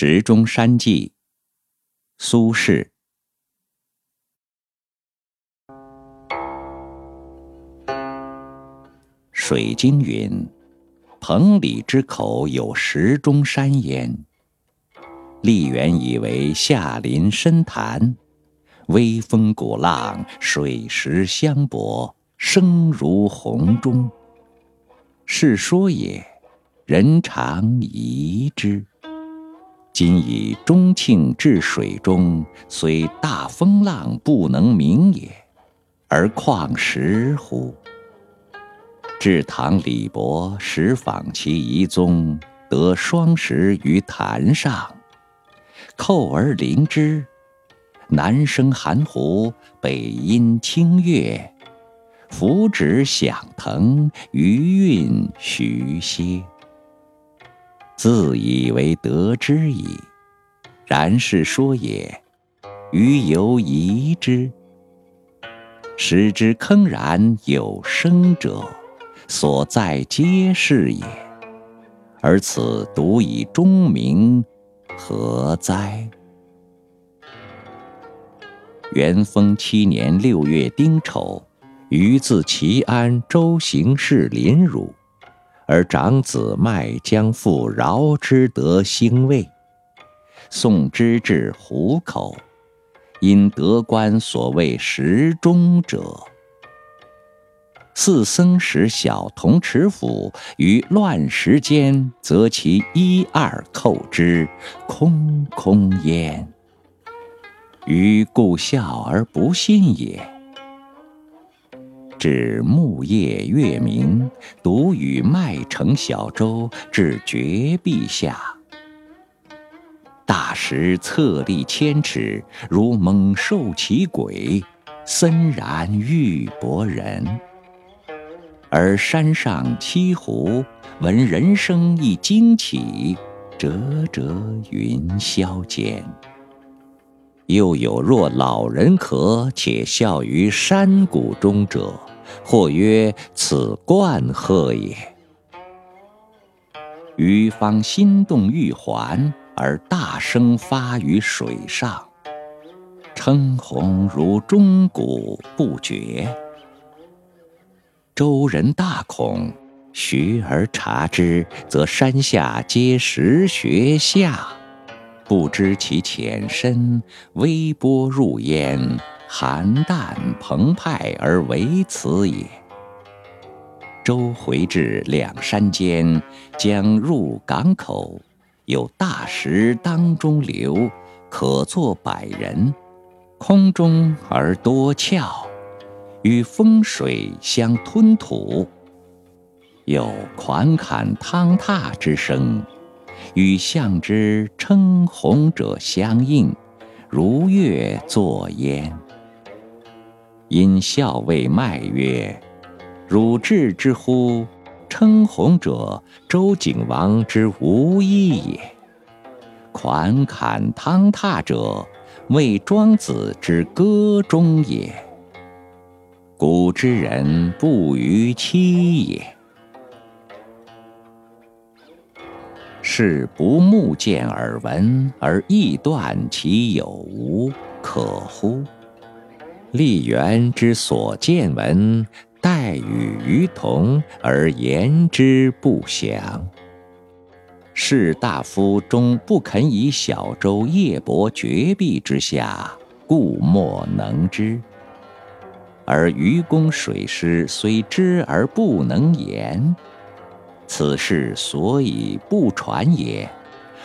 石钟山记，苏轼。水经云：“彭蠡之口有石钟山焉。”丽园以为下临深潭，微风鼓浪，水石相搏，声如洪钟。是说也，人常疑之。今以钟磬置水中，虽大风浪不能鸣也，而况石乎？至唐李博始访其遗踪，得双石于潭上，扣而临之，南生含湖，北阴清月，浮指响腾，余韵徐歇。自以为得之矣，然是说也。余犹疑之。使之铿然有声者，所在皆是也。而此独以钟鸣，何哉？元丰七年六月丁丑，余自齐安州行事临汝。而长子迈将父饶之得兴魏，送之至虎口，因得观所谓石中者。四僧使小童持斧于乱石间，择其一二扣之，空空焉。余故笑而不信也。至暮夜月明，独与麦乘小舟至绝壁下。大石侧立千尺，如猛兽其鬼，森然欲搏人。而山上栖湖，闻人声亦惊起，折折云霄间。又有若老人咳，且笑于山谷中者。或曰：“此冠鹤也。”余方心动欲还，而大声发于水上，称鸿如钟鼓不绝。周人大恐，徐而察之，则山下皆石穴下，不知其浅深，微波入焉。寒淡澎湃而为此也。舟回至两山间，将入港口，有大石当中流，可坐百人，空中而多峭，与风水相吞吐，有款侃汤踏之声，与象之称鸿者相应，如乐作焉。因校尉迈曰：“汝至之乎？称鸿者，周景王之无一也；款侃汤踏者，谓庄子之歌中也。古之人不逾期也。是不目见耳闻而臆断其有无，可乎？”立园之所见闻，待与于同而言之不详。士大夫终不肯以小舟夜泊绝壁之下，故莫能知。而愚公水师虽知而不能言，此事所以不传也。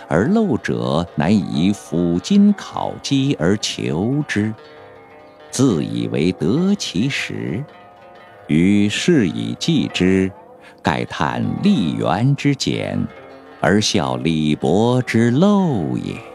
而陋者乃以斧斤考击而求之。自以为得其实，于是以记之，盖叹立元之简，而笑李博之陋也。